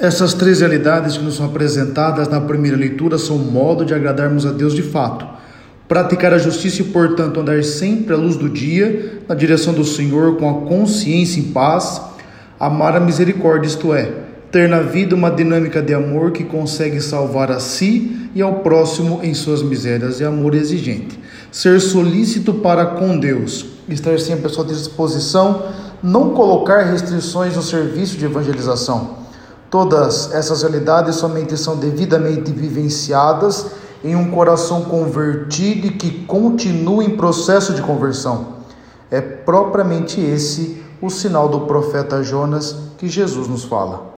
Essas três realidades que nos são apresentadas na primeira leitura são modo de agradarmos a Deus de fato. Praticar a justiça e, portanto, andar sempre à luz do dia, na direção do Senhor, com a consciência em paz. Amar a misericórdia, isto é, ter na vida uma dinâmica de amor que consegue salvar a si e ao próximo em suas misérias, é amor exigente. Ser solícito para com Deus, estar sempre à sua disposição, não colocar restrições no serviço de evangelização Todas essas realidades somente são devidamente vivenciadas em um coração convertido e que continua em processo de conversão. É propriamente esse o sinal do profeta Jonas que Jesus nos fala.